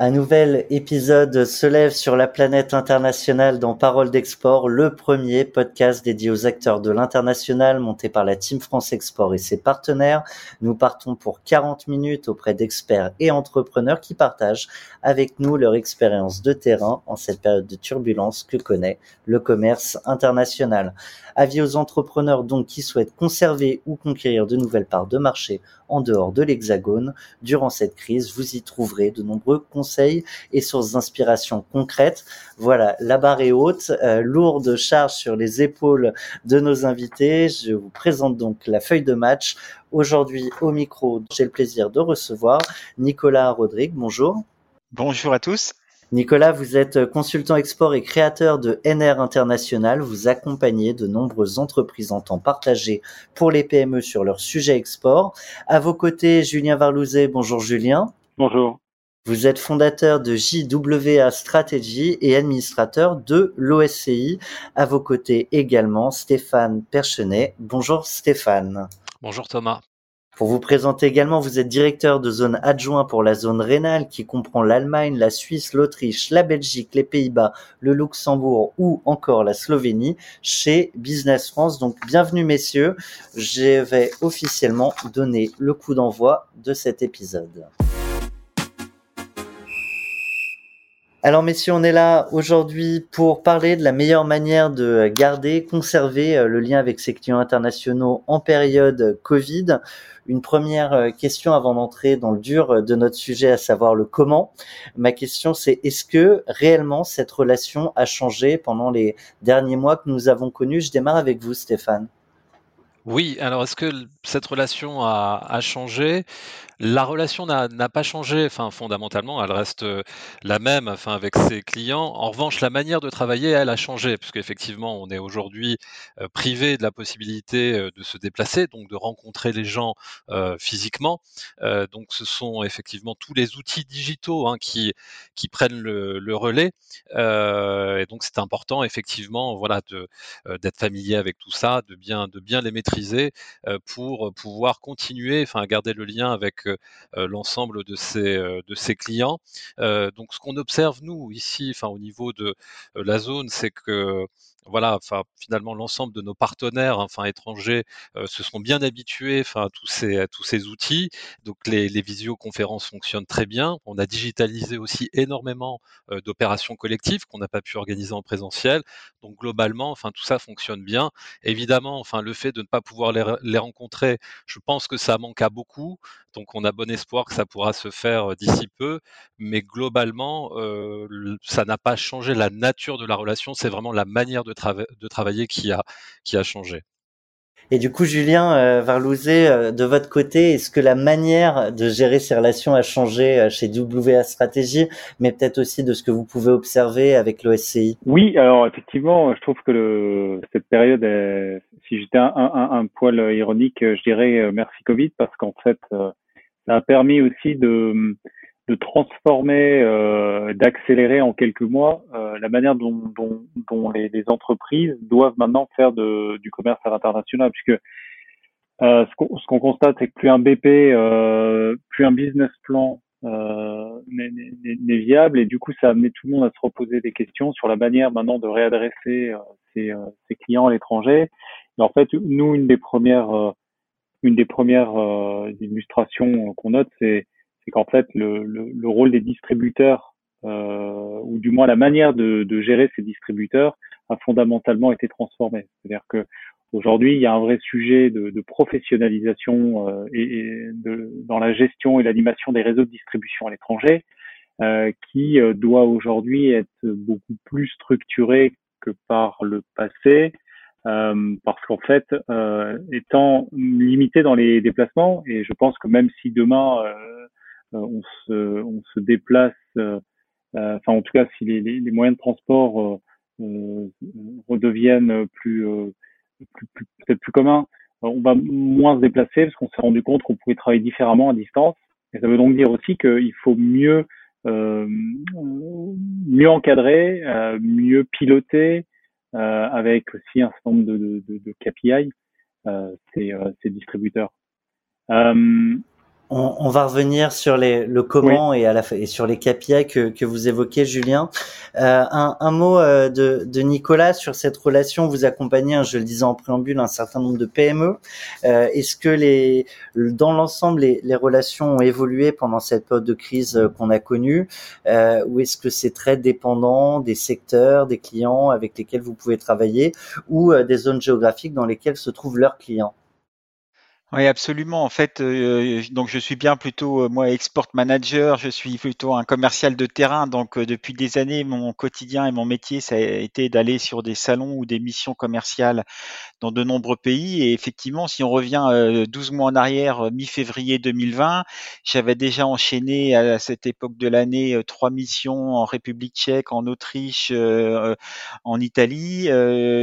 Un nouvel épisode se lève sur la planète internationale dans Parole d'Export, le premier podcast dédié aux acteurs de l'international monté par la Team France Export et ses partenaires. Nous partons pour 40 minutes auprès d'experts et entrepreneurs qui partagent avec nous leur expérience de terrain en cette période de turbulence que connaît le commerce international. Avis aux entrepreneurs donc qui souhaitent conserver ou conquérir de nouvelles parts de marché en dehors de l'Hexagone. Durant cette crise, vous y trouverez de nombreux conseils et sources d'inspiration concrètes. Voilà, la barre est haute, euh, lourde charge sur les épaules de nos invités. Je vous présente donc la feuille de match. Aujourd'hui, au micro, j'ai le plaisir de recevoir Nicolas Rodrigue. Bonjour. Bonjour à tous. Nicolas, vous êtes consultant export et créateur de NR International. Vous accompagnez de nombreuses entreprises en temps partagé pour les PME sur leur sujet export. À vos côtés, Julien Varlouzet. Bonjour Julien. Bonjour. Vous êtes fondateur de JWA Strategy et administrateur de l'OSCI. À vos côtés également, Stéphane Perchenet. Bonjour Stéphane. Bonjour Thomas. Pour vous présenter également, vous êtes directeur de zone adjoint pour la zone rénale qui comprend l'Allemagne, la Suisse, l'Autriche, la Belgique, les Pays-Bas, le Luxembourg ou encore la Slovénie chez Business France. Donc bienvenue messieurs, je vais officiellement donner le coup d'envoi de cet épisode. Alors messieurs, on est là aujourd'hui pour parler de la meilleure manière de garder, conserver euh, le lien avec ses clients internationaux en période Covid. Une première euh, question avant d'entrer dans le dur de notre sujet, à savoir le comment. Ma question c'est est-ce que réellement cette relation a changé pendant les derniers mois que nous avons connus? Je démarre avec vous Stéphane. Oui, alors est-ce que cette relation a, changé la relation n'a pas changé, enfin fondamentalement, elle reste euh, la même, enfin avec ses clients. En revanche, la manière de travailler, elle a changé, puisqu'effectivement, on est aujourd'hui euh, privé de la possibilité euh, de se déplacer, donc de rencontrer les gens physiquement. donc, ce sont effectivement tous les outils digitaux hein, qui prennent le, relais. et donc, c'est important, effectivement, voilà, d'être familier avec tout ça, de bien de bien les maîtriser pour pouvoir continuer, enfin, garder le lien avec l'ensemble de ses, de ses clients. Donc ce qu'on observe nous ici, au niveau de la zone, c'est que voilà, enfin finalement l'ensemble de nos partenaires, enfin étrangers, se sont bien habitués, enfin à tous ces tous ces outils. Donc les, les visioconférences fonctionnent très bien. On a digitalisé aussi énormément d'opérations collectives qu'on n'a pas pu organiser en présentiel. Donc globalement, enfin tout ça fonctionne bien. Évidemment, enfin le fait de ne pas pouvoir les, les rencontrer, je pense que ça manque à beaucoup. Donc on a bon espoir que ça pourra se faire d'ici peu, mais globalement, ça n'a pas changé la nature de la relation. C'est vraiment la manière de travailler qui a, qui a changé. Et du coup, Julien euh, Varlouzet, euh, de votre côté, est-ce que la manière de gérer ces relations a changé euh, chez WA Stratégie, mais peut-être aussi de ce que vous pouvez observer avec l'OSCI Oui, alors effectivement, je trouve que le, cette période, si j'étais un, un, un, poil ironique, je dirais merci Covid, parce qu'en fait, ça a permis aussi de de transformer, euh, d'accélérer en quelques mois euh, la manière dont, dont, dont les, les, entreprises doivent maintenant faire de, du commerce à l'international, puisque euh, ce qu'on constate, c'est que plus un BP, euh, plus un business plan euh, n'est viable, et du coup, ça a amené tout le monde à se reposer des questions sur la manière maintenant de réadresser euh, ses, ses, clients à l'étranger. En fait, nous, une des premières, une des premières illustrations qu'on note, c'est c'est qu'en fait le, le, le, rôle des distributeurs, euh, ou du moins la manière de, de, gérer ces distributeurs, a fondamentalement été transformée. C'est-à-dire que aujourd'hui, il y a un vrai sujet de, de professionnalisation euh, et, de, dans la gestion et l'animation des réseaux de distribution à l'étranger, euh, qui euh, doit aujourd'hui être beaucoup plus structuré que par le passé. Euh, parce qu'en fait, euh, étant limité dans les déplacements, et je pense que même si demain euh, on se, on se déplace, euh, euh, enfin en tout cas si les, les, moyens de transport redeviennent plus, plus, plus peut-être plus communs, on va moins se déplacer parce qu'on s'est rendu compte qu'on pouvait travailler différemment à distance. Et ça veut donc dire aussi qu'il faut mieux mieux encadré, mieux piloté, avec aussi un certain nombre de, de, de, de KPI, ces distributeurs. On, va revenir sur les, le comment et, à la, et sur les KPI que, que vous évoquez, Julien. Euh, un, un, mot euh, de, de, Nicolas sur cette relation. Vous accompagnez, hein, je le disais en préambule, un certain nombre de PME. Euh, Est-ce que les, dans l'ensemble, les, les, relations ont évolué pendant cette période de crise euh, qu'on a connue? Euh, Ou est-ce que c'est très dépendant des secteurs, des clients avec lesquels vous pouvez travailler ou des zones géographiques dans lesquelles se trouvent leurs clients? Oui, absolument. En fait, euh, donc je suis bien plutôt euh, moi export manager, je suis plutôt un commercial de terrain. Donc euh, depuis des années, mon quotidien et mon métier, ça a été d'aller sur des salons ou des missions commerciales dans de nombreux pays. Et effectivement, si on revient 12 mois en arrière, mi-février 2020, j'avais déjà enchaîné à cette époque de l'année trois missions en République tchèque, en Autriche, en Italie.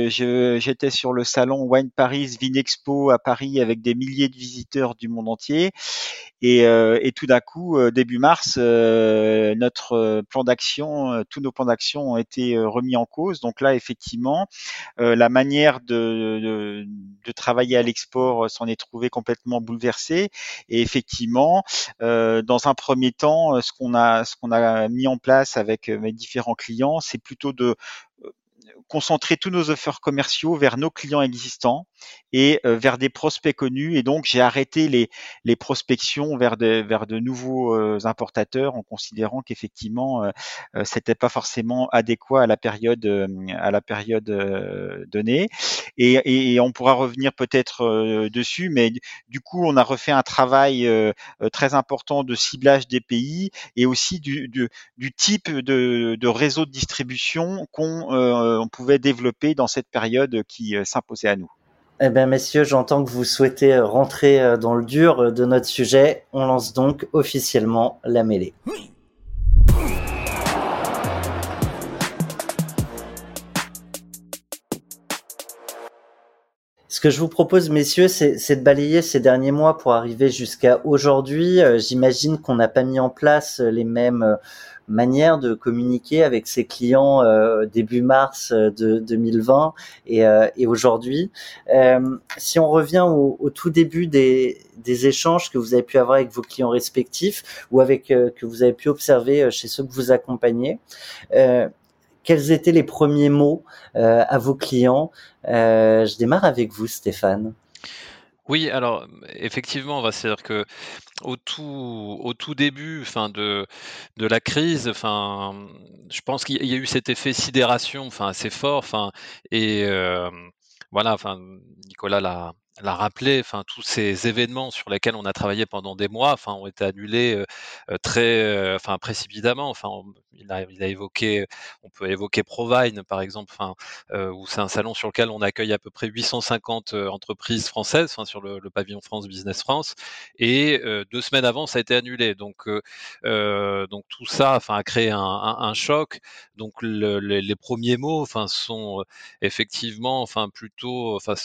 J'étais sur le salon Wine Paris Vinexpo à Paris avec des milliers de visiteurs du monde entier. Et, euh, tout d'un coup, euh, début mars, euh, notre plan d'action, tous nos plans d'action ont été remis en cause. Donc là, effectivement, la manière de travailler à l'export s'en est trouvée complètement bouleversée. Et effectivement, dans un premier temps, ce qu'on a, ce qu'on a mis en place avec mes différents clients, c'est plutôt de concentrer tous nos offres commerciaux vers nos clients existants et euh, vers des prospects connus. Et donc, j'ai arrêté les, prospections vers de, vers de nouveaux euh, importateurs en considérant qu'effectivement, euh, c'était pas forcément adéquat à la période, à la période donnée. Et, on pourra revenir peut-être dessus, mais du coup, on a refait un travail très important de ciblage des pays et aussi du, type de, réseau de distribution qu'on pouvait développer dans cette période qui s'imposait à nous. Eh bien, messieurs, j'entends que vous souhaitez euh, rentrer euh, dans le dur euh, de notre sujet. On lance donc officiellement la mêlée. Ce que je vous propose, messieurs, c'est de balayer ces derniers mois pour arriver jusqu'à aujourd'hui. J'imagine qu'on n'a pas mis en place les mêmes manière de communiquer avec ses clients euh, début mars euh, de 2020 et, euh, et aujourd'hui. si on revient au, au tout début des, des, échanges que vous avez pu avoir avec vos clients respectifs ou avec que vous avez pu observer chez ceux que vous accompagnez, quels étaient les premiers mots à vos clients? Je démarre avec vous, Stéphane. Oui, alors effectivement, c'est-à-dire que au tout, au tout début, enfin de, la crise, enfin, je pense qu'il y a eu cet effet sidération, enfin assez fort, enfin et euh, voilà, enfin Nicolas l'a rappelé, enfin tous ces événements sur lesquels on a travaillé pendant des mois, enfin ont été annulés euh, euh, très, euh, précipitamment. Enfin, il, a, il, a, évoqué, on peut évoquer Provine par exemple, enfin où c'est un salon sur lequel on accueille à peu près 850 entreprises françaises, enfin sur le, le, pavillon France Business France, et deux semaines avant ça a été annulé. Donc donc tout ça, enfin a créé un, un, choc. Donc le, les, les, premiers mots, enfin sont effectivement, enfin plutôt, enfin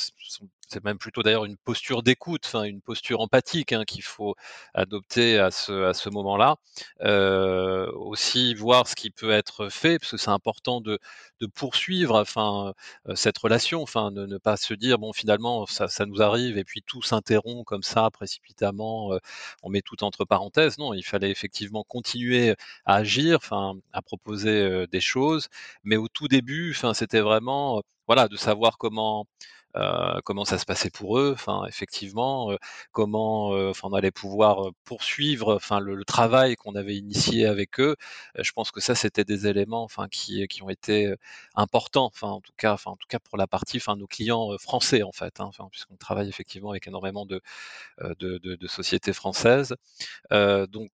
c'est même plutôt d'ailleurs une posture d'écoute, enfin une posture empathique hein, qu'il faut adopter à ce, à ce moment-là. Euh, aussi voir ce qui peut être fait, parce que c'est important de, de, poursuivre enfin, cette relation, enfin ne, ne, pas se dire bon finalement ça, nous arrive et puis tout s'interrompt comme ça précipitamment, on met tout entre parenthèses. Non, il fallait effectivement continuer à agir, enfin à proposer des choses, mais au tout début, enfin c'était vraiment voilà de savoir comment euh, comment ça se passait pour eux, enfin effectivement, euh, comment euh, enfin on allait pouvoir poursuivre enfin le, le travail qu'on avait initié avec eux. je pense que ça c'était des éléments enfin qui, qui ont été importants, enfin en tout cas enfin en tout cas pour la partie enfin nos clients français en fait, hein, enfin puisqu'on travaille effectivement avec énormément de de, de, de sociétés françaises. donc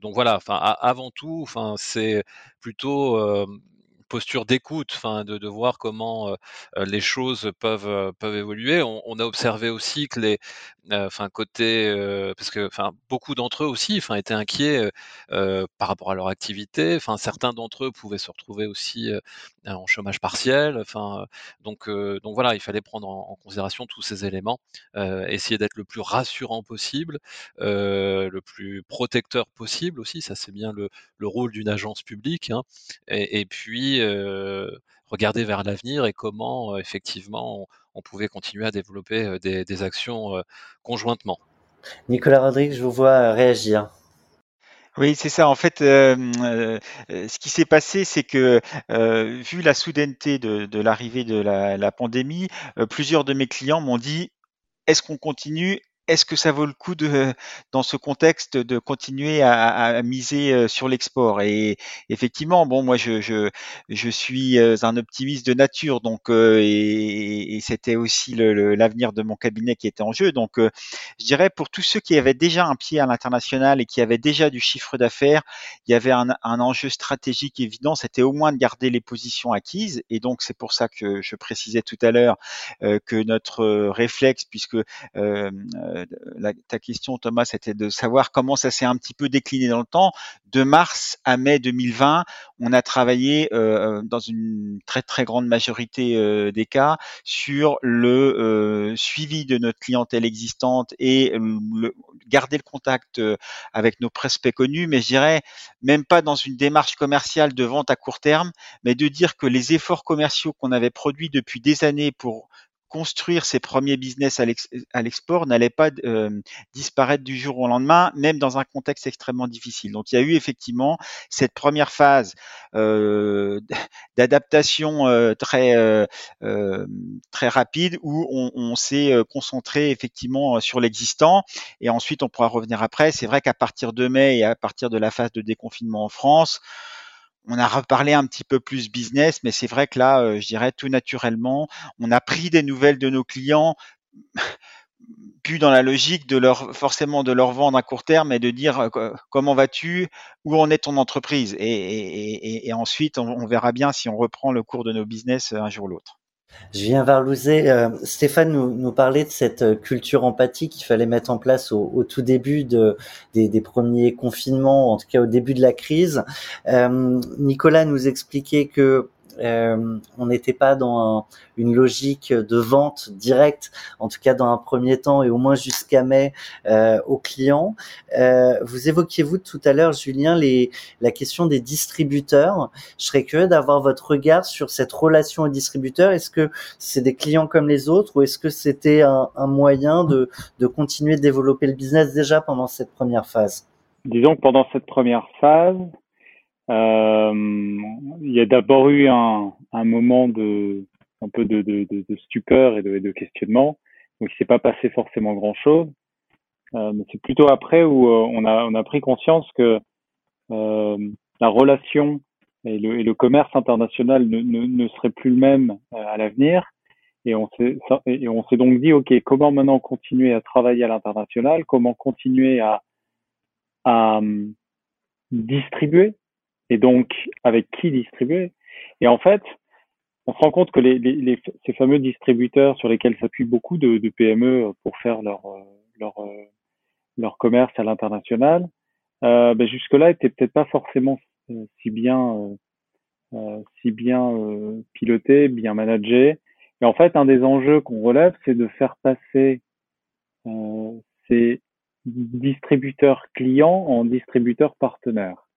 donc voilà, enfin avant tout, enfin c'est plutôt posture d'écoute, enfin de, de, voir comment euh, les choses peuvent peuvent évoluer. On, a observé aussi que les enfin côté, parce que beaucoup d'entre eux aussi, étaient inquiets par rapport à leur activité. Enfin certains d'entre eux pouvaient se retrouver aussi en chômage partiel. Enfin donc voilà, il fallait prendre en, considération tous ces éléments, essayer d'être le plus rassurant possible, le plus protecteur possible aussi. Ça c'est bien le, le rôle d'une agence publique. Hein. Et, et, puis regarder vers l'avenir et comment effectivement on, pouvait continuer à développer des, actions conjointement. Nicolas Rodrigue, je vous vois réagir. Oui, c'est ça. En fait, ce qui s'est passé, c'est que vu la soudaineté de, l'arrivée de la, la pandémie, plusieurs de mes clients m'ont dit est-ce qu'on continue est-ce que ça vaut le coup de, dans ce contexte, de continuer à, miser sur l'export? Et effectivement, bon, moi, je, je, je suis un optimiste de nature, donc et, c'était aussi l'avenir de mon cabinet qui était en jeu. Donc, je dirais pour tous ceux qui avaient déjà un pied à l'international et qui avaient déjà du chiffre d'affaires, il y avait un, un enjeu stratégique évident, c'était au moins de garder les positions acquises. Et donc, c'est pour ça que je précisais tout à l'heure que notre réflexe, puisque euh, ta question, Thomas, c'était de savoir comment ça s'est un petit peu décliné dans le temps. De mars à mai 2020, on a travaillé euh, dans une très très grande majorité euh, des cas sur le suivi de notre clientèle existante et garder le contact avec nos prospects connus, mais je dirais même pas dans une démarche commerciale de vente à court terme, mais de dire que les efforts commerciaux qu'on avait produits depuis des années pour construire ses premiers business à l'export n'allait pas euh, disparaître du jour au lendemain, même dans un contexte extrêmement difficile. Donc il y a eu effectivement cette première phase euh, d'adaptation euh, très très rapide où on, on s'est concentré effectivement sur l'existant et ensuite on pourra revenir après. C'est vrai qu'à partir de mai et à partir de la phase de déconfinement en France, on a reparlé un petit peu plus business, mais c'est vrai que là, euh, je dirais tout naturellement, on a pris des nouvelles de nos clients, plus dans la logique de leur forcément de leur vendre à court terme et de dire euh, comment vas-tu, où en est ton entreprise, et, ensuite on, verra bien si on reprend le cours de nos business euh, un jour ou l'autre. Je viens vers Euh, Stéphane nous, nous, parlait de cette euh, culture empathique qu'il fallait mettre en place au, au tout début de, des, des, premiers confinements, en tout cas au début de la crise. Euh, Nicolas nous expliquait que euh, on n'était pas dans une logique de vente directe, en tout cas dans un premier temps et au moins jusqu'à mai euh, aux clients. Euh, vous évoquiez-vous tout à l'heure, Julien, les, la question des distributeurs. Je serais curieux d'avoir votre regard sur cette relation aux distributeurs. Est-ce que c'est des clients comme les autres ou est-ce que c'était un, un moyen de, de continuer de développer le business déjà pendant cette première phase? Disons que pendant cette première phase, il y a d'abord eu un, moment de un peu de, stupeur et de, questionnement. Donc il s'est pas passé forcément grand chose. Euh, c'est plutôt après où euh, on a pris conscience que euh, la relation et le, commerce international ne, ne, ne, serait plus le même euh, à l'avenir. Et on s'est donc dit ok comment maintenant continuer à travailler à l'international, comment continuer à à distribuer et donc avec qui distribuer? Et en fait, on se rend compte que les, les, ces fameux distributeurs sur lesquels s'appuient beaucoup de, de, PME pour faire leur, leur, leur commerce à l'international, euh, ben jusque-là étaient peut-être pas forcément euh, si bien, euh, euh, si bien euh, pilotés, bien managés. Et en fait, un des enjeux qu'on relève, c'est de faire passer ces distributeurs clients en distributeurs partenaires.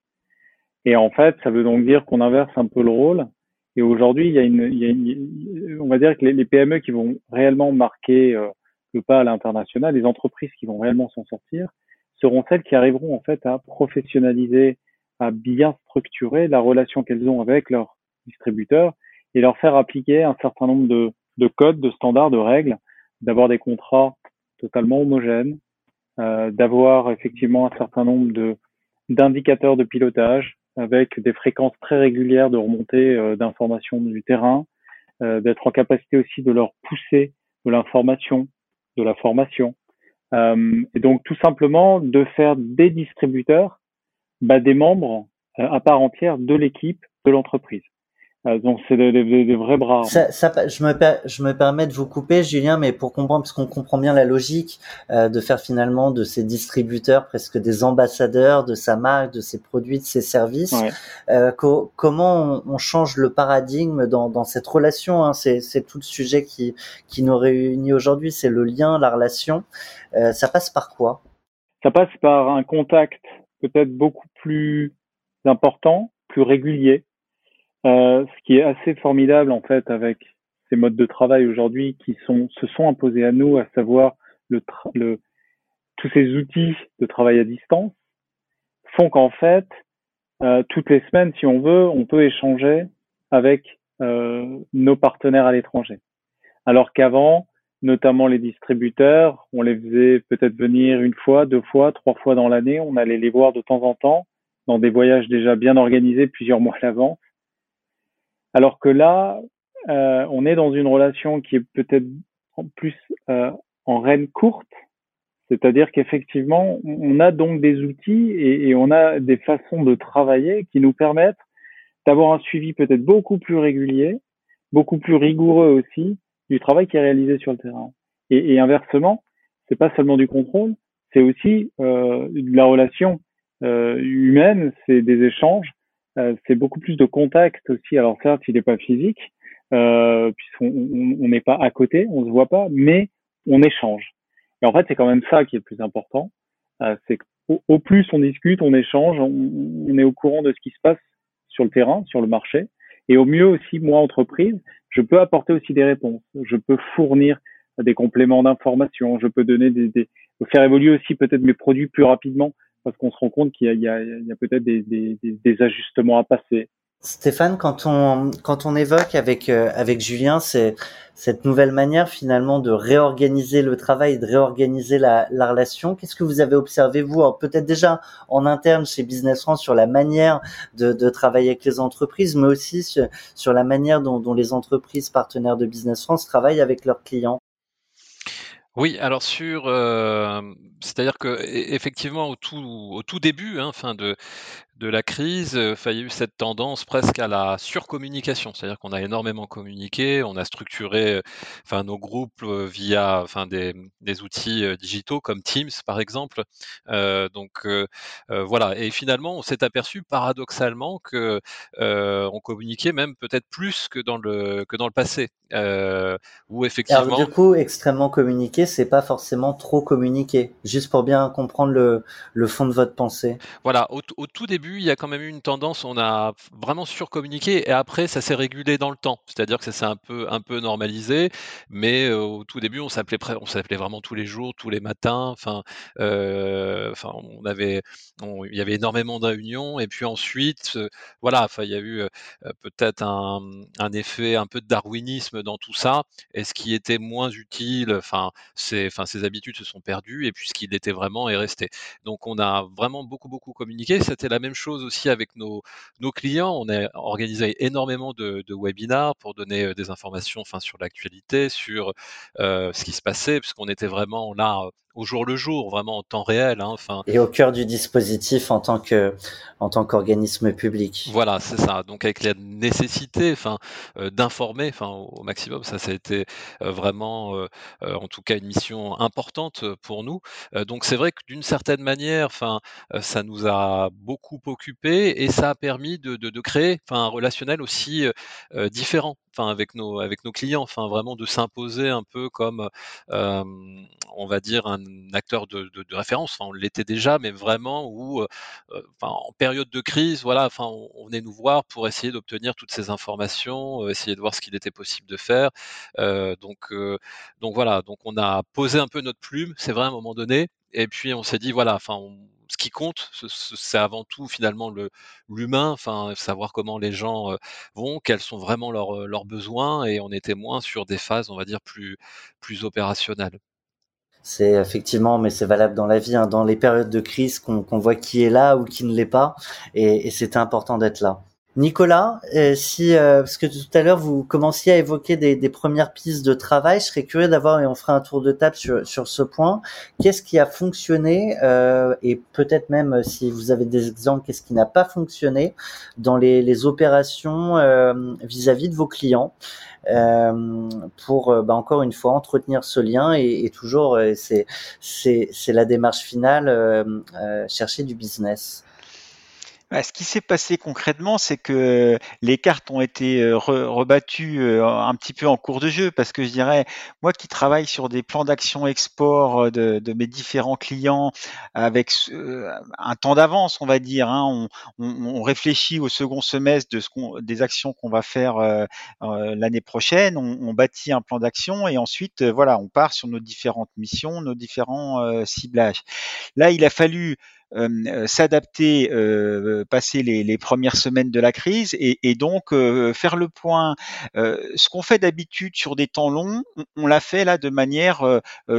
Et en fait, ça veut donc dire qu'on inverse un peu le rôle. Et aujourd'hui, il y a une, il y a une, on va dire que les, PME qui vont réellement marquer euh, le pas à l'international, les entreprises qui vont réellement s'en sortir, seront celles qui arriveront en fait à professionnaliser, à bien structurer la relation qu'elles ont avec leurs distributeurs et leur faire appliquer un certain nombre de, de codes, de standards, de règles, d'avoir des contrats totalement homogènes, euh, d'avoir effectivement un certain nombre de d'indicateurs de pilotage, avec des fréquences très régulières de remontée euh, d'informations du terrain, euh, d'être en capacité aussi de leur pousser de l'information, de la formation, euh, et donc tout simplement de faire des distributeurs bah, des membres à part entière de l'équipe de l'entreprise. Euh, donc c'est des, des, des, vrais bras. Ça, ça, je, me je me permets de vous couper, Julien, mais pour comprendre, parce qu'on comprend bien la logique euh, de faire finalement de ces distributeurs presque des ambassadeurs de sa marque, de ses produits, de ses services. Euh, co comment on, on, change le paradigme dans, dans cette relation hein, C'est tout le sujet qui, qui nous réunit aujourd'hui, c'est le lien, la relation. Euh, ça passe par quoi? Ça passe par un contact peut-être beaucoup plus important, plus régulier euh, ce qui est assez formidable en fait avec ces modes de travail aujourd'hui qui sont se sont imposés à nous, à savoir le, le tous ces outils de travail à distance, font qu'en fait euh, toutes les semaines, si on veut, on peut échanger avec euh, nos partenaires à l'étranger. Alors qu'avant, notamment les distributeurs, on les faisait peut-être venir une fois, deux fois, trois fois dans l'année, on allait les voir de temps en temps dans des voyages déjà bien organisés plusieurs mois à l'avance alors que là, euh, on est dans une relation qui est peut-être plus euh, en reine courte, c'est-à-dire qu'effectivement, on a donc des outils et, on a des façons de travailler qui nous permettent d'avoir un suivi peut-être beaucoup plus régulier, beaucoup plus rigoureux aussi du travail qui est réalisé sur le terrain. Et, et inversement, c'est pas seulement du contrôle, c'est aussi euh, de la relation humaine, c'est des échanges, c'est beaucoup plus de contact aussi. Alors certes, il n'est pas physique, euh, puisqu'on n'est pas à côté, on se voit pas, mais on échange. Et en fait, c'est quand même ça qui est le plus important. Euh, c'est qu'au plus on discute, on échange, on, est au courant de ce qui se passe sur le terrain, sur le marché. Et au mieux aussi, moi, entreprise, je peux apporter aussi des réponses. Je peux fournir des compléments d'information. Je peux donner des, des faire évoluer aussi peut-être mes produits plus rapidement parce qu'on se rend compte qu'il y a, peut-être des, ajustements à passer. Stéphane, quand on évoque avec euh, Julien cette nouvelle manière finalement de réorganiser le travail, de réorganiser la, la relation, qu'est-ce que vous avez observé vous Peut-être déjà en interne chez Business France sur la manière de, travailler avec les entreprises, mais aussi sur, la manière dont les entreprises partenaires de Business France travaillent avec leurs clients? Oui, alors sur, euh, c'est-à-dire que e, effectivement au tout au tout début, hein, fin de de la crise, euh, il y a eu cette tendance presque à la surcommunication. C'est-à-dire qu'on a énormément communiqué, on a structuré euh, enfin, nos groupes euh, via enfin, des, des outils digitaux comme Teams, par exemple. Euh, donc voilà. Et finalement, on s'est aperçu paradoxalement que on communiquait même peut-être plus que dans le que dans le passé. où effectivement. Alors, du coup, extrêmement communiqué, c'est pas forcément trop communiqué. Juste pour bien comprendre le, le fond de votre pensée. Voilà. Au, au tout début il y a quand même eu une tendance, on a vraiment surcommuniqué et après, ça s'est régulé dans le temps. C'est-à-dire que ça s'est un peu, un peu normalisé, mais euh, au tout début, on s'appelait, on s'appelait vraiment tous les jours, tous les matins. Enfin, euh, on avait, il y avait énormément de réunions et puis ensuite, euh, voilà, enfin, il y a eu peut-être un, effet un peu de darwinisme dans tout ça. Et ce qui était moins utile, enfin, c'est, enfin, ces habitudes se sont perdues et puis ce qui l'était vraiment est resté. Donc, on a vraiment beaucoup, beaucoup communiqué. C'était la même chose aussi avec nos, clients. On a organisé énormément de, de webinars pour donner euh, des informations enfin, sur l'actualité, sur euh, ce qui se passait, puisqu'on était vraiment là au jour le jour, vraiment en temps réel. Hein, enfin. Et au cœur du dispositif en tant que en tant qu'organisme public. Voilà, c'est ça. Donc avec la nécessité, enfin, euh, d'informer, enfin, au maximum, ça, ça a été euh, vraiment, euh, en tout cas, une mission importante pour nous. donc c'est vrai que d'une certaine manière, enfin, ça nous a beaucoup occupé et ça a permis de, de, de créer, enfin, un relationnel aussi différent enfin avec nos avec nos clients, enfin vraiment de s'imposer un peu comme on va dire un acteur de, référence. Enfin, on l'était déjà, mais vraiment où, en période de crise, voilà, enfin, on, on venait nous voir pour essayer d'obtenir toutes ces informations, essayer de voir ce qu'il était possible de faire. Donc donc voilà, donc on a posé un peu notre plume, c'est vrai à un moment donné, et puis on s'est dit voilà, enfin on, ce qui compte, c'est avant tout finalement le l'humain, enfin savoir comment les gens vont, quels sont vraiment leurs, besoins, et on était moins sur des phases, on va dire plus plus opérationnelles. C'est effectivement, mais c'est valable dans la vie, hein, dans les périodes de crise qu'on voit qui est là ou qui ne l'est pas, et, et c'était important d'être là. Nicolas, euh, si euh, parce que tout à l'heure vous commenciez à évoquer des, des, premières pistes de travail, je serais curieux d'avoir et on fera un tour de table sur, sur ce point. Qu'est-ce qui a fonctionné euh, et peut-être même euh, si vous avez des exemples, qu'est-ce qui n'a pas fonctionné dans les, les opérations vis-à-vis -vis de vos clients pour bah, encore une fois entretenir ce lien et, et toujours c'est c'est la démarche finale chercher du business. Bah, ce qui s'est passé concrètement, c'est que les cartes ont été euh, rebattues euh, un petit peu en cours de jeu, parce que je dirais, moi qui travaille sur des plans d'action export euh, de, mes différents clients avec un temps d'avance, on va dire, hein, on, réfléchit au second semestre de des actions qu'on va faire l'année prochaine, on, bâtit un plan d'action et ensuite, voilà, on part sur nos différentes missions, nos différents ciblages. Là, il a fallu s'adapter, euh, passer les, les, premières semaines de la crise et, et donc euh, faire le point. ce qu'on fait d'habitude sur des temps longs, on, l'a fait là de manière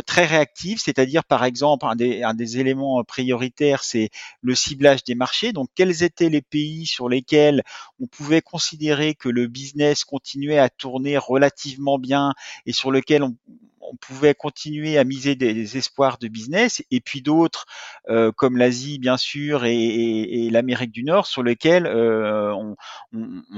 très réactive, c'est-à-dire par exemple un des, un des éléments prioritaires, c'est le ciblage des marchés. Donc quels étaient les pays sur lesquels on pouvait considérer que le business continuait à tourner relativement bien et sur lequel on, on pouvait continuer à miser des, espoirs de business, et puis d'autres euh, comme l'Asie bien sûr et, l'Amérique du Nord sur lesquels euh, on,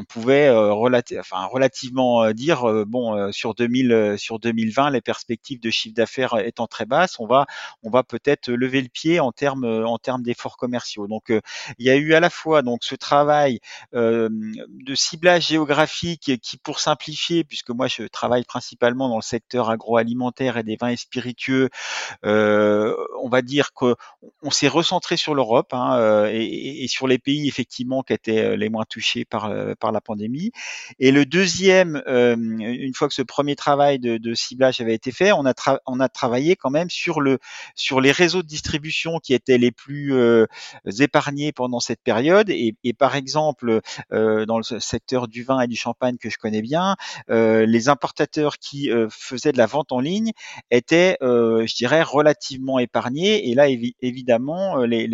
pouvait euh, enfin, relativement dire bon sur 2000 sur 2020 les perspectives de chiffre d'affaires étant très basses, on va on va peut-être lever le pied en termes en termes d'efforts commerciaux. Donc il y a eu à la fois donc ce travail de ciblage géographique qui pour simplifier puisque moi je travaille principalement dans le secteur agroalimentaire et des vins et spiritueux, euh, on va dire que on s'est recentré sur l'Europe hein, euh, et, sur les pays effectivement qui étaient euh, les moins touchés par par la pandémie. Et le deuxième, une fois que ce premier travail de, ciblage avait été fait, on a on a travaillé quand même sur le sur les réseaux de distribution qui étaient les plus épargnés pendant cette période. Et, et par exemple, dans le secteur du vin et du champagne que je connais bien, les importateurs qui faisaient de la vente en ligne était, euh, je dirais, relativement Et là, évidemment, euh, les,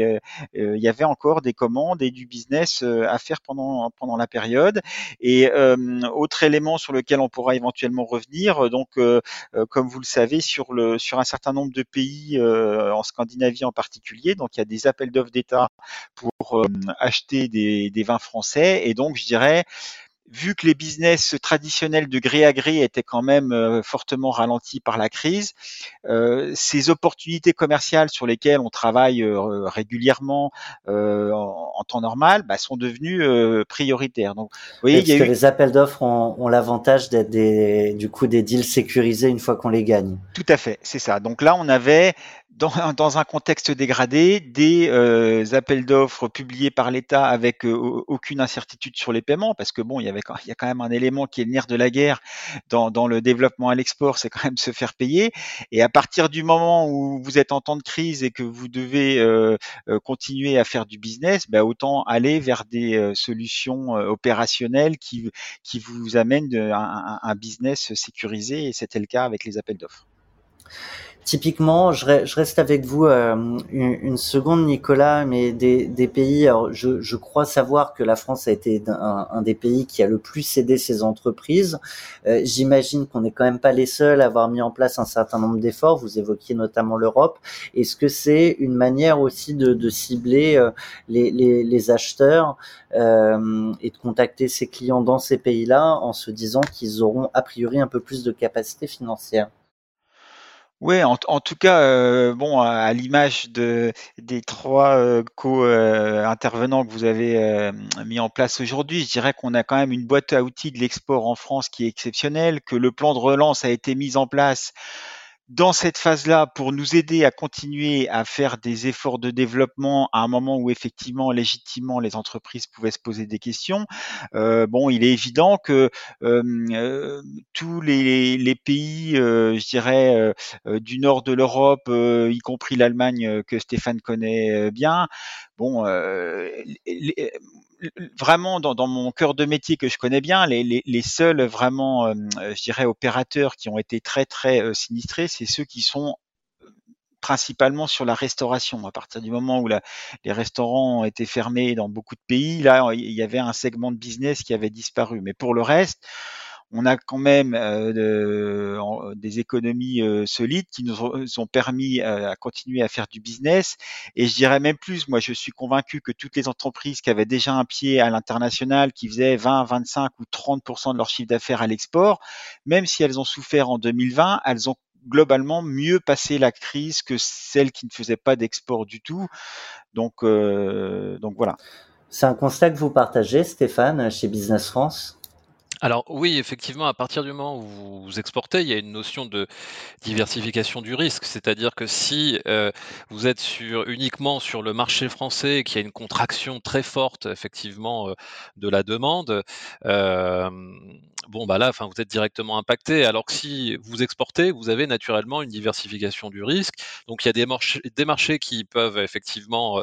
euh, il y avait encore des commandes et du business à faire pendant pendant la période. Et autre élément sur lequel on pourra éventuellement revenir, donc comme vous le savez, sur le sur un certain nombre de pays en Scandinavie en particulier, donc il y a des appels d'offres d'État pour acheter des, des vins français. Et donc, je dirais vu que les business traditionnels de gré à gré étaient quand même euh, fortement ralentis par la crise, euh, ces opportunités commerciales sur lesquelles on travaille euh, régulièrement en, temps normal bah, sont devenues prioritaires. Donc, vous voyez, il y a que les appels d'offres ont, ont l'avantage d'être des, du coup des deals sécurisés une fois qu'on les gagne. Tout à fait, c'est ça. Donc là, on avait dans, un contexte dégradé, des euh, appels d'offres publiés par l'État avec euh, aucune incertitude sur les paiements, parce que bon, il y avait a quand même un élément qui est le nerf de la guerre dans, le développement à l'export, c'est quand même se faire payer. Et à partir du moment où vous êtes en temps de crise et que vous devez euh, continuer à faire du business, bah, autant aller vers des solutions opérationnelles qui, vous amènent un, un business sécurisé, et c'était le cas avec les appels d'offres. Typiquement, je, reste avec vous euh, une, seconde, Nicolas, mais des, pays. Alors, je, crois savoir que la France a été un, des pays qui a le plus aidé ses entreprises. Euh, j'imagine qu'on n'est quand même pas les seuls à avoir mis en place un certain nombre d'efforts. Vous évoquiez notamment l'Europe. Est-ce que c'est une manière aussi de, cibler euh, les, les, acheteurs et de contacter ses clients dans ces pays-là en se disant qu'ils auront a priori un peu plus de capacité financière? Oui, en, tout cas, euh, bon, à, l'image de des trois euh, co-intervenants que vous avez euh, mis en place aujourd'hui, je dirais qu'on a quand même une boîte à outils de l'export en France qui est exceptionnelle, que le plan de relance a été mis en place dans cette phase-là, pour nous aider à continuer à faire des efforts de développement à un moment où effectivement, légitimement, les entreprises pouvaient se poser des questions, euh, bon, il est évident que euh, tous les, les pays, euh, je dirais, du nord de l'Europe, y compris l'Allemagne que Stéphane connaît bien, bon, les, vraiment dans, mon cœur de métier que je connais bien, les, seuls vraiment, euh, je dirais, opérateurs qui ont été très très euh, sinistrés, c'est ceux qui sont principalement sur la restauration. À partir du moment où les restaurants ont été fermés dans beaucoup de pays, là, il y avait un segment de business qui avait disparu. Mais pour le reste, on a quand même euh, des économies euh, solides qui nous ont, permis euh, à continuer à faire du business. Et je dirais même plus, moi je suis convaincu que toutes les entreprises qui avaient déjà un pied à l'international, qui faisaient 20, 25 ou 30% de leur chiffre d'affaires à l'export, même si elles ont souffert en 2020, elles ont globalement mieux passé la crise que celles qui ne faisaient pas d'export du tout. Donc, donc voilà. C'est un constat que vous partagez, Stéphane, chez Business France? Alors oui, effectivement, à partir du moment où vous exportez, il y a une notion de diversification du risque. C'est-à-dire que si euh, vous êtes sur, uniquement sur le marché français et qu'il y a une contraction très forte, effectivement, euh, de la demande, euh, bon, bah là, enfin, vous êtes directement impacté. Alors que si vous exportez, vous avez naturellement une diversification du risque. Donc il y a des marchés, des marchés qui peuvent effectivement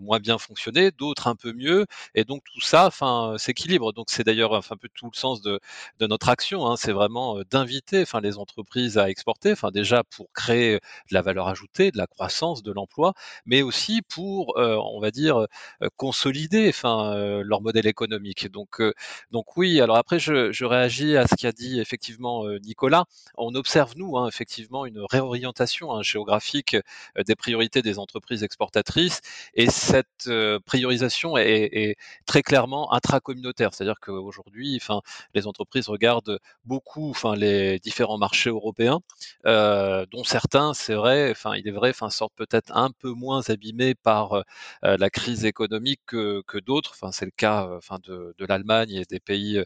moins bien fonctionner, d'autres un peu mieux. Et donc tout ça, enfin, s'équilibre. Donc c'est d'ailleurs enfin, un peu tout le sens de, notre action. Hein. c'est vraiment d'inviter enfin, les entreprises à exporter, enfin, déjà pour créer de la valeur ajoutée, de la croissance, de l'emploi, mais aussi pour, on va dire, consolider enfin, leur modèle économique. Donc, donc oui, alors après, je, réagis à ce qu'a dit effectivement Nicolas. On observe, nous, hein, effectivement, une réorientation hein, géographique des priorités des entreprises exportatrices, et cette priorisation est, très clairement intracommunautaire, c'est-à-dire qu'aujourd'hui, enfin, les entreprises regardent beaucoup, enfin, les différents marchés européens, euh, dont certains, c'est vrai, enfin, il est vrai, enfin, sortent peut-être un peu moins abîmés par euh, la crise économique que, d'autres. Enfin, c'est le cas, euh, enfin, de, l'Allemagne et des pays,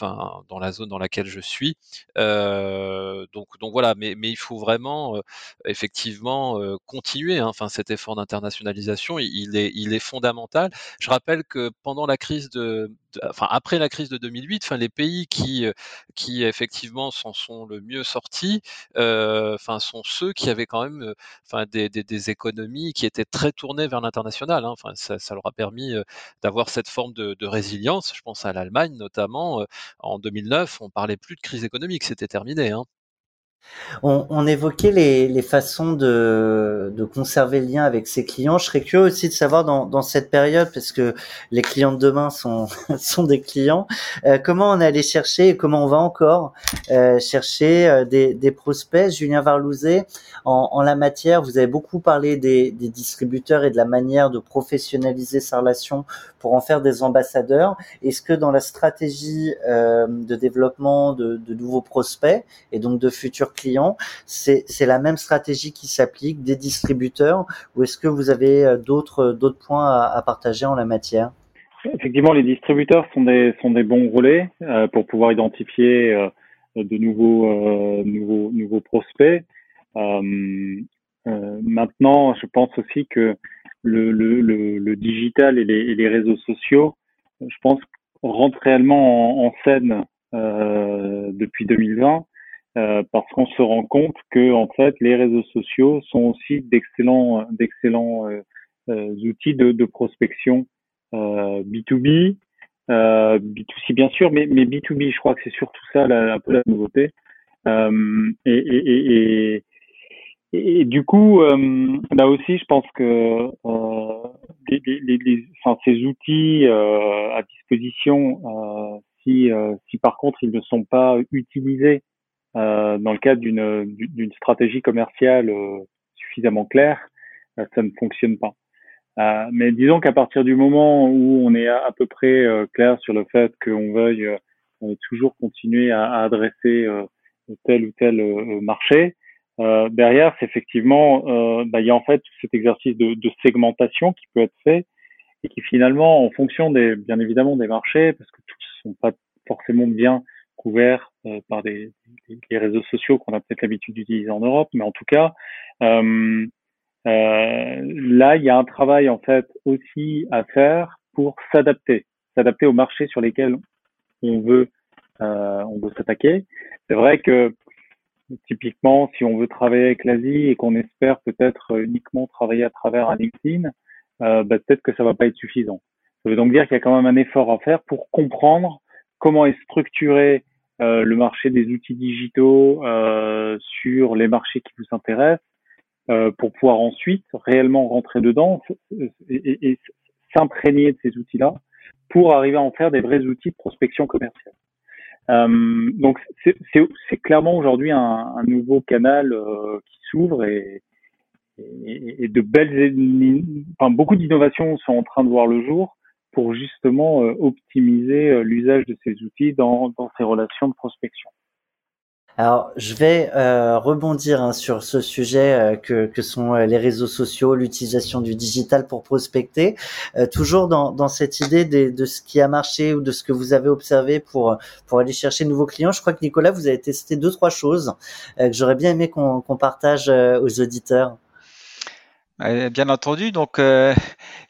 dans la zone dans laquelle je suis. donc, donc voilà, mais, il faut vraiment, effectivement, continuer. Hein, cet effort d'internationalisation, il est, il est fondamental. Je rappelle que pendant la crise de, enfin après la crise de 2008, enfin les pays qui qui effectivement s'en sont le mieux sortis, enfin sont ceux qui avaient quand même, enfin des, des, économies qui étaient très tournées vers l'international. Hein. Enfin ça, leur a permis d'avoir cette forme de, résilience. Je pense à l'Allemagne notamment. En 2009, on parlait plus de crise économique, c'était terminé. Hein. On, évoquait les, façons de, conserver le lien avec ses clients. Je serais curieux aussi de savoir dans, cette période, parce que les clients de demain sont, sont des clients, euh, comment on est allé chercher et comment on va encore euh, chercher euh, des, prospects. Julien Varlouzet, en, la matière, vous avez beaucoup parlé des, distributeurs et de la manière de professionnaliser sa relation pour en faire des ambassadeurs. Est-ce que dans la stratégie de développement de, de nouveaux prospects et donc de futurs clients, c'est la même stratégie qui s'applique des distributeurs ou est-ce que vous avez euh, d'autres d'autres points à, partager en la matière? Effectivement, les distributeurs sont des sont des bons relais euh, pour pouvoir identifier euh, de nouveaux nouveaux nouveaux prospects. maintenant, je pense aussi que le, le, le, digital et les, les, réseaux sociaux, je pense, rentrent réellement en, en scène depuis 2020 euh, parce qu'on se rend compte que en fait les réseaux sociaux sont aussi d'excellents d'excellents euh, euh, outils de, de prospection B2B, B2C bien sûr, mais, mais B2B, je crois que c'est surtout ça la, un peu la nouveauté. Et, et, et, et, du coup, là aussi, je pense que les, les, les, enfin, ces outils à disposition, si, si par contre ils ne sont pas utilisés euh, dans le cadre d'une stratégie commerciale euh, suffisamment claire, euh, ça ne fonctionne pas. mais disons qu'à partir du moment où on est à, peu près clair sur le fait qu'on veuille toujours continuer à, à adresser tel ou tel marché, euh, derrière, c'est effectivement, euh, bah, il y a en fait cet exercice de, de, segmentation qui peut être fait et qui finalement, en fonction des, bien évidemment des marchés, parce que tous ne sont pas forcément bien couverts euh, par des, les réseaux sociaux qu'on a peut-être l'habitude d'utiliser en Europe, mais en tout cas, euh, euh, là, il y a un travail en fait aussi à faire pour s'adapter, s'adapter aux marchés sur lesquels on veut, euh, on veut s'attaquer. C'est vrai que typiquement, si on veut travailler avec l'Asie et qu'on espère peut-être uniquement travailler à travers un LinkedIn, euh, bah, peut-être que ça va pas être suffisant. Ça veut donc dire qu'il y a quand même un effort à faire pour comprendre comment est structuré euh, le marché des outils digitaux euh, sur les marchés qui vous intéressent pour pouvoir ensuite réellement rentrer dedans et, s'imprégner de ces outils-là pour arriver à en faire des vrais outils de prospection commerciale. Euh, donc c'est clairement aujourd'hui un, un, nouveau canal euh, qui s'ouvre et, et, et, de belles, enfin, beaucoup d'innovations sont en train de voir le jour pour justement euh, optimiser euh, l'usage de ces outils dans, dans relations de prospection. Alors, je vais euh, rebondir hein, sur ce sujet euh, que, que, sont euh, les réseaux sociaux, l'utilisation du digital pour prospecter. toujours dans, dans, cette idée de, de, ce qui a marché ou de ce que vous avez observé pour pour aller chercher de nouveaux clients. Je crois que Nicolas, vous avez testé deux trois choses que j'aurais bien aimé qu'on partage aux auditeurs. Bien entendu. Donc, euh,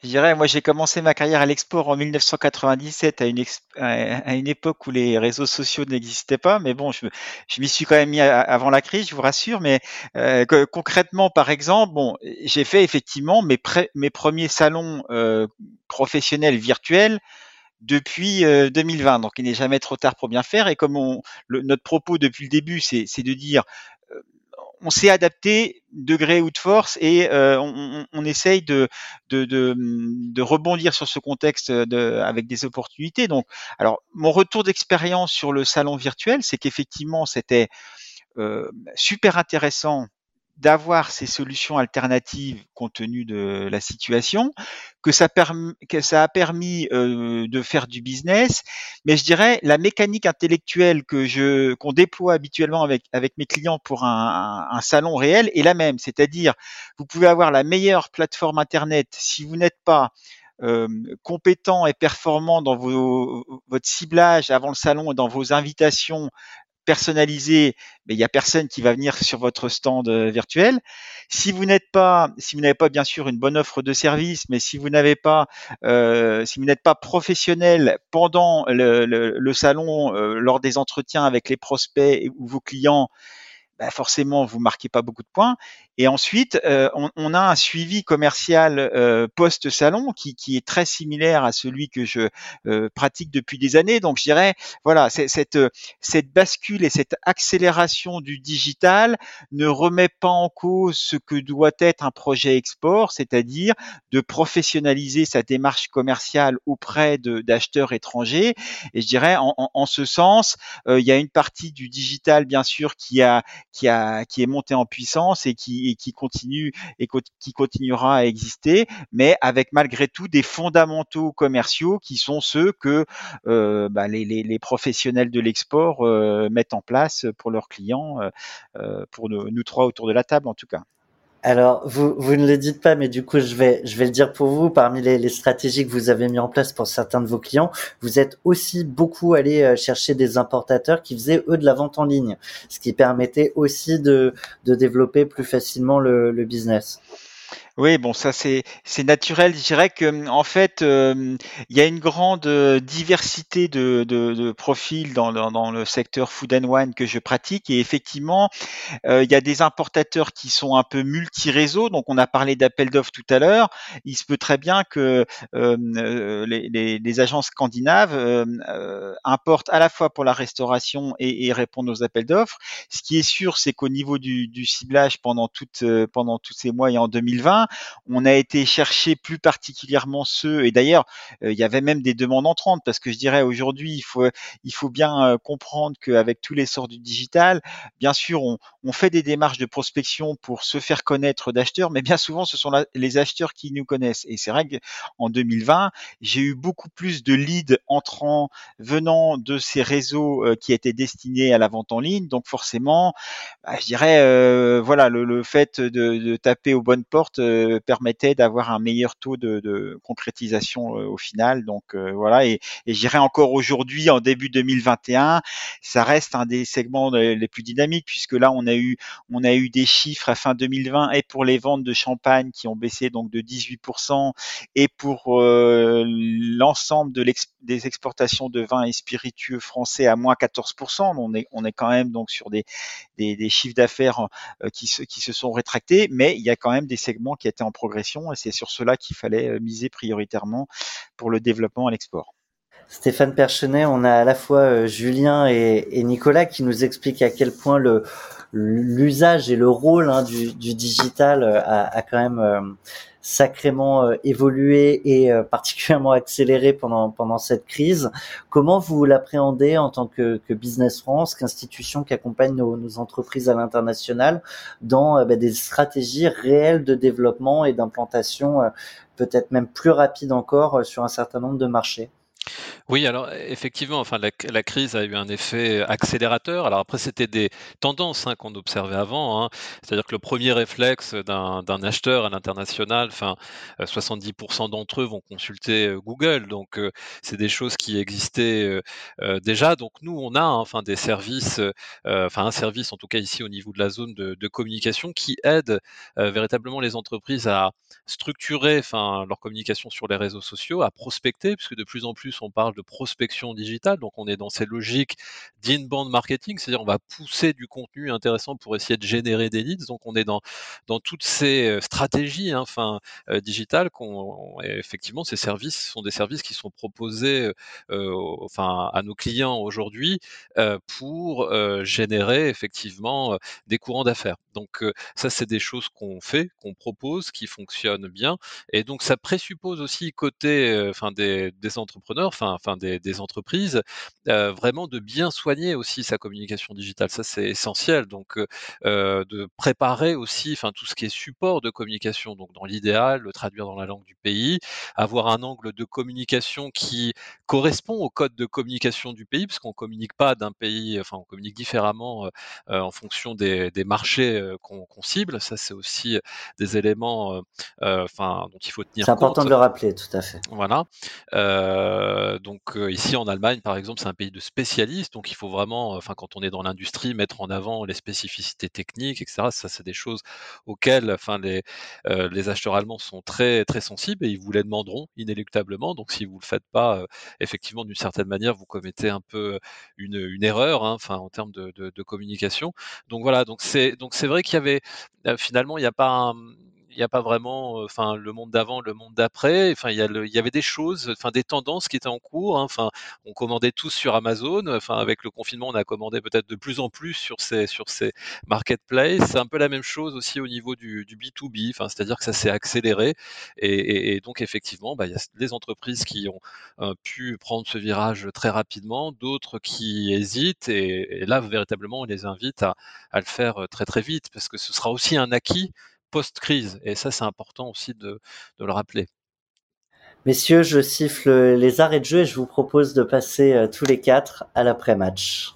je dirais, moi, j'ai commencé ma carrière à l'export en 1997, à une, époque où les réseaux sociaux n'existaient pas. Mais bon, je, je m'y suis quand même mis avant la crise, je vous rassure. Mais euh, concrètement, par exemple, bon, j'ai fait effectivement mes, premiers salons euh, professionnels virtuels depuis 2020. Donc, il n'est jamais trop tard pour bien faire. Et comme on, notre propos depuis le début, c'est de dire on s'est adapté degré ou de force et euh, on, on, essaye de, de, de, de, rebondir sur ce contexte de, avec des opportunités. Donc, alors mon retour d'expérience sur le salon virtuel, c'est qu'effectivement c'était euh, super intéressant d'avoir ces solutions alternatives compte tenu de la situation, que ça, a permis euh, de faire du business, mais je dirais la mécanique intellectuelle que je qu'on déploie habituellement avec avec mes clients pour un, salon réel est la même, c'est-à-dire vous pouvez avoir la meilleure plateforme internet si vous n'êtes pas euh, compétent et performant dans votre ciblage avant le salon et dans vos invitations personnalisé, mais il n'y a personne qui va venir sur votre stand euh, virtuel. Si vous n'êtes pas, si vous n'avez pas bien sûr une bonne offre de service, mais si vous n'avez pas, euh, si vous n'êtes pas professionnel pendant le, salon, euh, lors des entretiens avec les prospects ou vos clients, bah forcément vous marquez pas beaucoup de points. Et ensuite, euh, on, on, a un suivi commercial euh, post-salon qui, qui, est très similaire à celui que je euh, pratique depuis des années. Donc, je dirais, voilà, cette, cette bascule et cette accélération du digital ne remet pas en cause ce que doit être un projet export, c'est-à-dire de professionnaliser sa démarche commerciale auprès d'acheteurs étrangers. Et je dirais, en, en, en ce sens, il y a une partie du digital, bien sûr, qui a qui a qui est montée en puissance et qui qui continue et qui continuera à exister, mais avec malgré tout des fondamentaux commerciaux qui sont ceux que euh, bah, les, professionnels de l'export euh, mettent en place pour leurs clients, euh, pour nous trois autour de la table en tout cas. Alors, vous, vous ne le dites pas, mais du coup, je vais, je vais le dire pour vous. Parmi les, stratégies que vous avez mis en place pour certains de vos clients, vous êtes aussi beaucoup allé euh, chercher des importateurs qui faisaient, eux, de la vente en ligne, ce qui permettait aussi de, de développer plus facilement le, le business. Oui, bon, ça c'est c'est naturel. Je dirais que en fait, euh, il y a une grande euh, diversité de, de, de profils dans, dans, dans, le secteur food and wine que je pratique et effectivement, euh, il y a des importateurs qui sont un peu multi-réseaux. Donc, on a parlé d'appel d'offres tout à l'heure. Il se peut très bien que les, les, les, agences scandinaves importent à la fois pour la restauration et, et répondent aux appels d'offres. Ce qui est sûr, c'est qu'au niveau du, du ciblage pendant toute pendant tous ces mois et en 2020 on a été chercher plus particulièrement ceux, et d'ailleurs, euh, il y avait même des demandes entrantes, parce que je dirais aujourd'hui, il faut, il faut bien euh, comprendre qu'avec tous les sorts du digital, bien sûr, on, fait des démarches de prospection pour se faire connaître d'acheteurs, mais bien souvent, ce sont les acheteurs qui nous connaissent. Et c'est vrai qu'en 2020, j'ai eu beaucoup plus de leads entrants venant de ces réseaux euh, qui étaient destinés à la vente en ligne. Donc forcément, bah, je dirais, voilà, le, fait de, taper aux bonnes portes permettait d'avoir un meilleur taux de, concrétisation au final. Donc voilà, et, et j'irai encore aujourd'hui, en début 2021, ça reste un des segments les plus dynamiques puisque là on a eu on a eu des chiffres à fin 2020 et pour les ventes de champagne qui ont baissé donc de 18% et pour l'ensemble de des exportations de vins et spiritueux français à moins 14%. On est on est quand même donc sur des des, des chiffres d'affaires qui se qui se sont rétractés, mais il y a quand même des segments qui était en progression et c'est sur cela qu'il fallait euh, miser prioritairement pour le développement à l'export. Stéphane Perchenet, on a à la fois euh, Julien et, Nicolas qui nous expliquent à quel point l'usage et le rôle hein, du, digital a, a, quand même sacrément euh, évolué et euh, particulièrement accéléré pendant pendant cette crise. Comment vous l'appréhendez en tant que, que Business France, qu'institution qui accompagne nos, nos entreprises à l'international dans euh, bah, des stratégies réelles de développement et d'implantation, peut-être même plus rapides encore sur un certain nombre de marchés? Oui, alors effectivement, enfin la, crise a eu un effet accélérateur. Alors après, c'était des tendances hein, qu'on observait avant. Hein. C'est-à-dire que le premier réflexe d'un acheteur à l'international, enfin 70% d'entre eux vont consulter Google. Donc c'est des choses qui existaient déjà. Donc nous, on a hein, enfin des services, enfin un service en tout cas ici au niveau de la zone de, de communication qui aide véritablement les entreprises à structurer enfin leur communication sur les réseaux sociaux, à prospecter, puisque de plus en plus on parle de prospection digitale, donc on est dans ces logiques d'inbound marketing, c'est-à-dire on va pousser du contenu intéressant pour essayer de générer des leads, donc on est dans, dans toutes ces euh, stratégies hein, enfin, euh, digitales, qu'on, effectivement ces services sont des services qui sont proposés euh, enfin, à nos clients aujourd'hui pour générer effectivement des courants d'affaires. Donc ça c'est des choses qu'on fait, qu'on propose, qui fonctionnent bien, et donc ça présuppose aussi côté enfin, des, des entrepreneurs, enfin, enfin des, des entreprises, euh, vraiment de bien soigner aussi sa communication digitale. Ça, c'est essentiel. Donc, euh, de préparer aussi, enfin, tout ce qui est support de communication. Donc, dans l'idéal, le traduire dans la langue du pays, avoir un angle de communication qui correspond au code de communication du pays, parce qu'on communique pas d'un pays, enfin, on communique différemment euh, en fonction des, des marchés qu'on cible. Ça, c'est aussi des éléments, enfin, dont il faut tenir compte. C'est important de le rappeler, tout à fait. Voilà. Euh, donc euh, ici en Allemagne, par exemple, c'est un pays de spécialistes, donc il faut vraiment, enfin quand on est dans l'industrie, mettre en avant les spécificités techniques, etc. Ça, c'est des choses auxquelles, enfin les euh, les acheteurs allemands sont très très sensibles et ils vous les demanderont inéluctablement. Donc si vous le faites pas, effectivement d'une certaine manière, vous commettez un peu une, erreur, hein, enfin en termes de, communication. Donc voilà, donc c'est donc c'est vrai qu'il y avait finalement il n'y a pas un, il n'y a pas vraiment, enfin, le monde d'avant, le monde d'après. Enfin, il y, y avait des choses, enfin, des tendances qui étaient en cours. Hein. Enfin, on commandait tous sur Amazon. Enfin, avec le confinement, on a commandé peut-être de plus en plus sur ces sur ces marketplaces. C'est un peu la même chose aussi au niveau du, du B2B. Enfin, c'est-à-dire que ça s'est accéléré. Et, donc, effectivement, bah, il y a des entreprises qui ont euh, pu prendre ce virage très rapidement, d'autres qui hésitent. Et, là, véritablement, on les invite à, à le faire très très vite parce que ce sera aussi un acquis post-crise. Et ça, c'est important aussi de, le rappeler. Messieurs, je siffle les arrêts de jeu et je vous propose de passer euh, tous les quatre à l'après-match.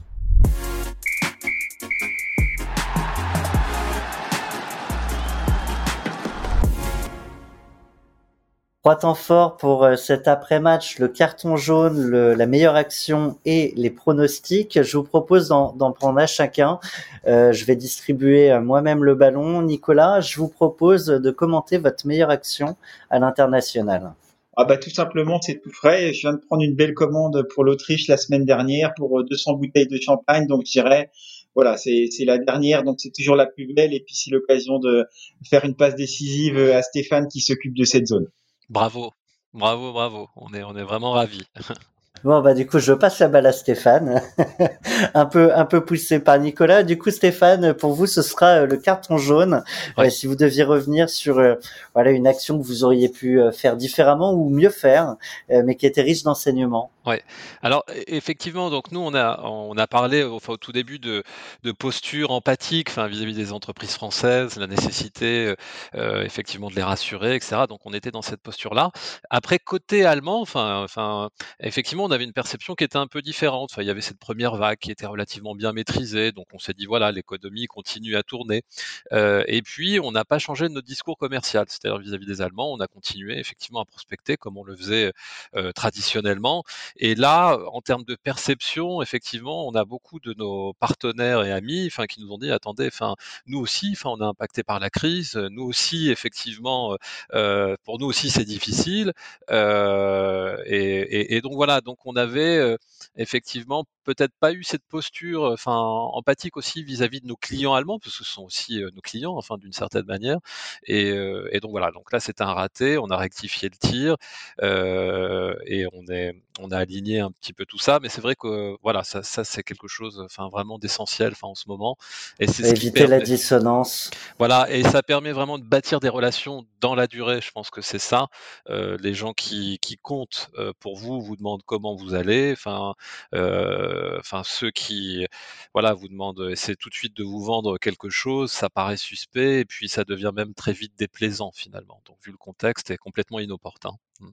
Trois temps forts pour euh, cet après-match, le carton jaune, le, la meilleure action et les pronostics. Je vous propose d'en prendre à chacun. Euh, je vais distribuer euh, moi-même le ballon. Nicolas, je vous propose de commenter votre meilleure action à l'international. Ah bah tout simplement, c'est tout frais. Je viens de prendre une belle commande pour l'Autriche la semaine dernière pour 200 bouteilles de champagne. Donc je dirais, voilà, c'est la dernière, donc c'est toujours la plus belle. Et puis c'est l'occasion de faire une passe décisive à Stéphane qui s'occupe de cette zone. Bravo, bravo, bravo. On est, on est vraiment ravis. Bon bah du coup je passe la balle à Stéphane, un peu un peu poussé par Nicolas. Du coup Stéphane, pour vous ce sera euh, le carton jaune. Ouais. Euh, si vous deviez revenir sur euh, voilà une action que vous auriez pu faire différemment ou mieux faire, mais qui était riche d'enseignements. Ouais. Alors effectivement, donc nous on a on a parlé enfin, au tout début de, de posture empathique, enfin vis-à-vis des entreprises françaises, la nécessité euh, effectivement de les rassurer, etc. Donc on était dans cette posture-là. Après côté allemand, enfin enfin effectivement on avait une perception qui était un peu différente. Enfin il y avait cette première vague qui était relativement bien maîtrisée, donc on s'est dit voilà l'économie continue à tourner. Euh, et puis on n'a pas changé de notre discours commercial, c'est-à-dire vis-à-vis des Allemands, on a continué effectivement à prospecter comme on le faisait euh, traditionnellement. Et là, en termes de perception, effectivement, on a beaucoup de nos partenaires et amis, enfin, qui nous ont dit, attendez, enfin, nous aussi, enfin, on est impacté par la crise, nous aussi, effectivement, euh, pour nous aussi, c'est difficile. Euh, et, et, et, donc voilà, donc on avait euh, effectivement peut-être pas eu cette posture, enfin empathique aussi vis-à-vis de nos clients allemands, parce que ce sont aussi nos clients, enfin d'une certaine manière. Et, et, donc voilà, donc là c'était un raté, on a rectifié le tir et on est on a aligné un petit peu tout ça, mais c'est vrai que voilà, ça, ça c'est quelque chose, enfin vraiment d'essentiel, enfin en ce moment. Et c'est éviter la dissonance. Voilà, et ça permet vraiment de bâtir des relations dans la durée. Je pense que c'est ça. Euh, les gens qui, qui comptent euh, pour vous vous demandent comment vous allez. Enfin, euh, enfin ceux qui, voilà, vous demandent, essaient tout de suite de vous vendre quelque chose. Ça paraît suspect et puis ça devient même très vite déplaisant finalement. Donc vu le contexte, est complètement inopportun. Mmh.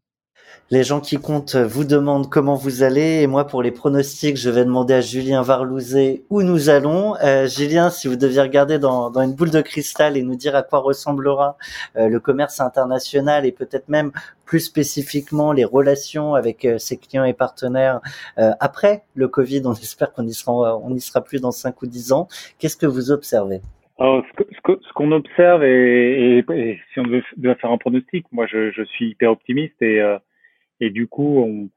Les gens qui comptent vous demandent comment vous allez et moi pour les pronostics je vais demander à Julien Varlouzet où nous allons. Euh, Julien, si vous deviez regarder dans, une boule de cristal et nous dire à quoi ressemblera euh, le commerce international et peut-être même plus spécifiquement les relations avec euh, ses clients et partenaires après le Covid, on espère qu'on y sera, on y sera plus dans 5 ou 10 ans. Qu'est-ce que vous observez? Ce qu'on observe, et, si on devait, faire un pronostic, moi je, je suis hyper optimiste et et du coup, on,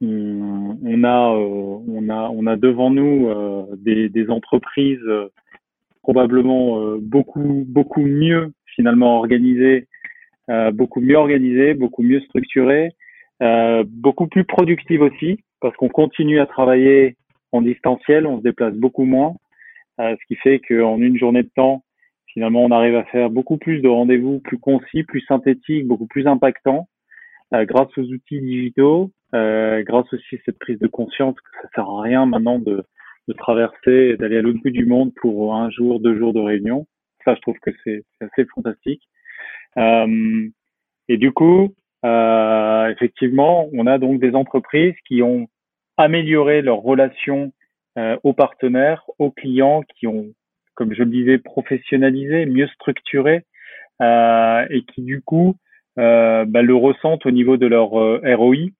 on, a, euh, on, a, on a devant nous euh, des, des, entreprises euh, probablement beaucoup, beaucoup mieux finalement organisées, beaucoup mieux organisées, beaucoup mieux structurées, beaucoup plus productives aussi, parce qu'on continue à travailler en distanciel, on se déplace beaucoup moins, ce qui fait qu'en une journée de temps, finalement, on arrive à faire beaucoup plus de rendez-vous plus concis, plus synthétiques, beaucoup plus impactants. Euh, grâce aux outils digitaux, euh, grâce aussi à cette prise de conscience que ça sert à rien maintenant de, de traverser, d'aller à l'autre bout du monde pour un jour, deux jours de réunion. Ça, je trouve que c'est assez fantastique. Euh, et du coup, euh, effectivement, on a donc des entreprises qui ont amélioré leur relation euh, aux partenaires, aux clients, qui ont, comme je le disais, professionnalisé, mieux structuré, euh, et qui du coup bah, le ressentent au niveau de leur euh, ROI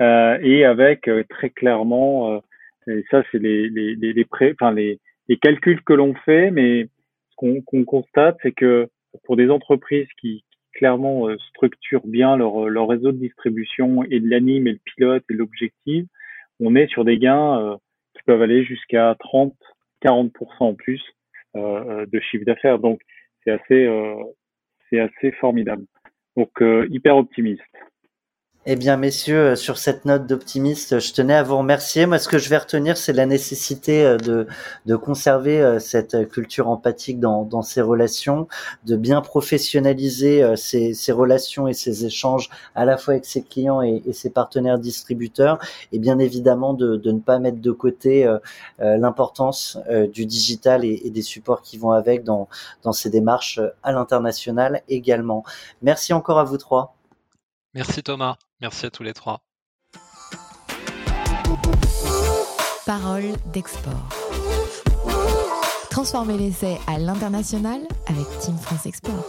euh, et avec très clairement, et ça c'est les les les les, enfin, les, les calculs que l'on fait, mais ce qu'on constate, c'est que pour des entreprises qui, clairement structurent bien leur, leur réseau de distribution et de l'anime et le pilote et l'objectif, on est sur des gains qui peuvent aller jusqu'à 30, 40% en plus euh, de chiffre d'affaires. Donc c'est assez, euh, c'est assez formidable. Donc euh, hyper optimiste. Eh bien, messieurs, euh, sur cette note d'optimiste, je tenais à vous remercier. Moi, ce que je vais retenir, c'est la nécessité euh, de, de conserver cette culture empathique dans, dans ces relations, de bien professionnaliser ces, ces relations et ces échanges à la fois avec ses clients et, et ses partenaires distributeurs, et bien évidemment de, de ne pas mettre de côté l'importance du digital et, et, des supports qui vont avec dans, dans ces démarches à l'international également. Merci encore à vous trois. Merci Thomas. Merci à tous les trois. Parole d'export. Transformer l'essai à l'international avec Team France Export.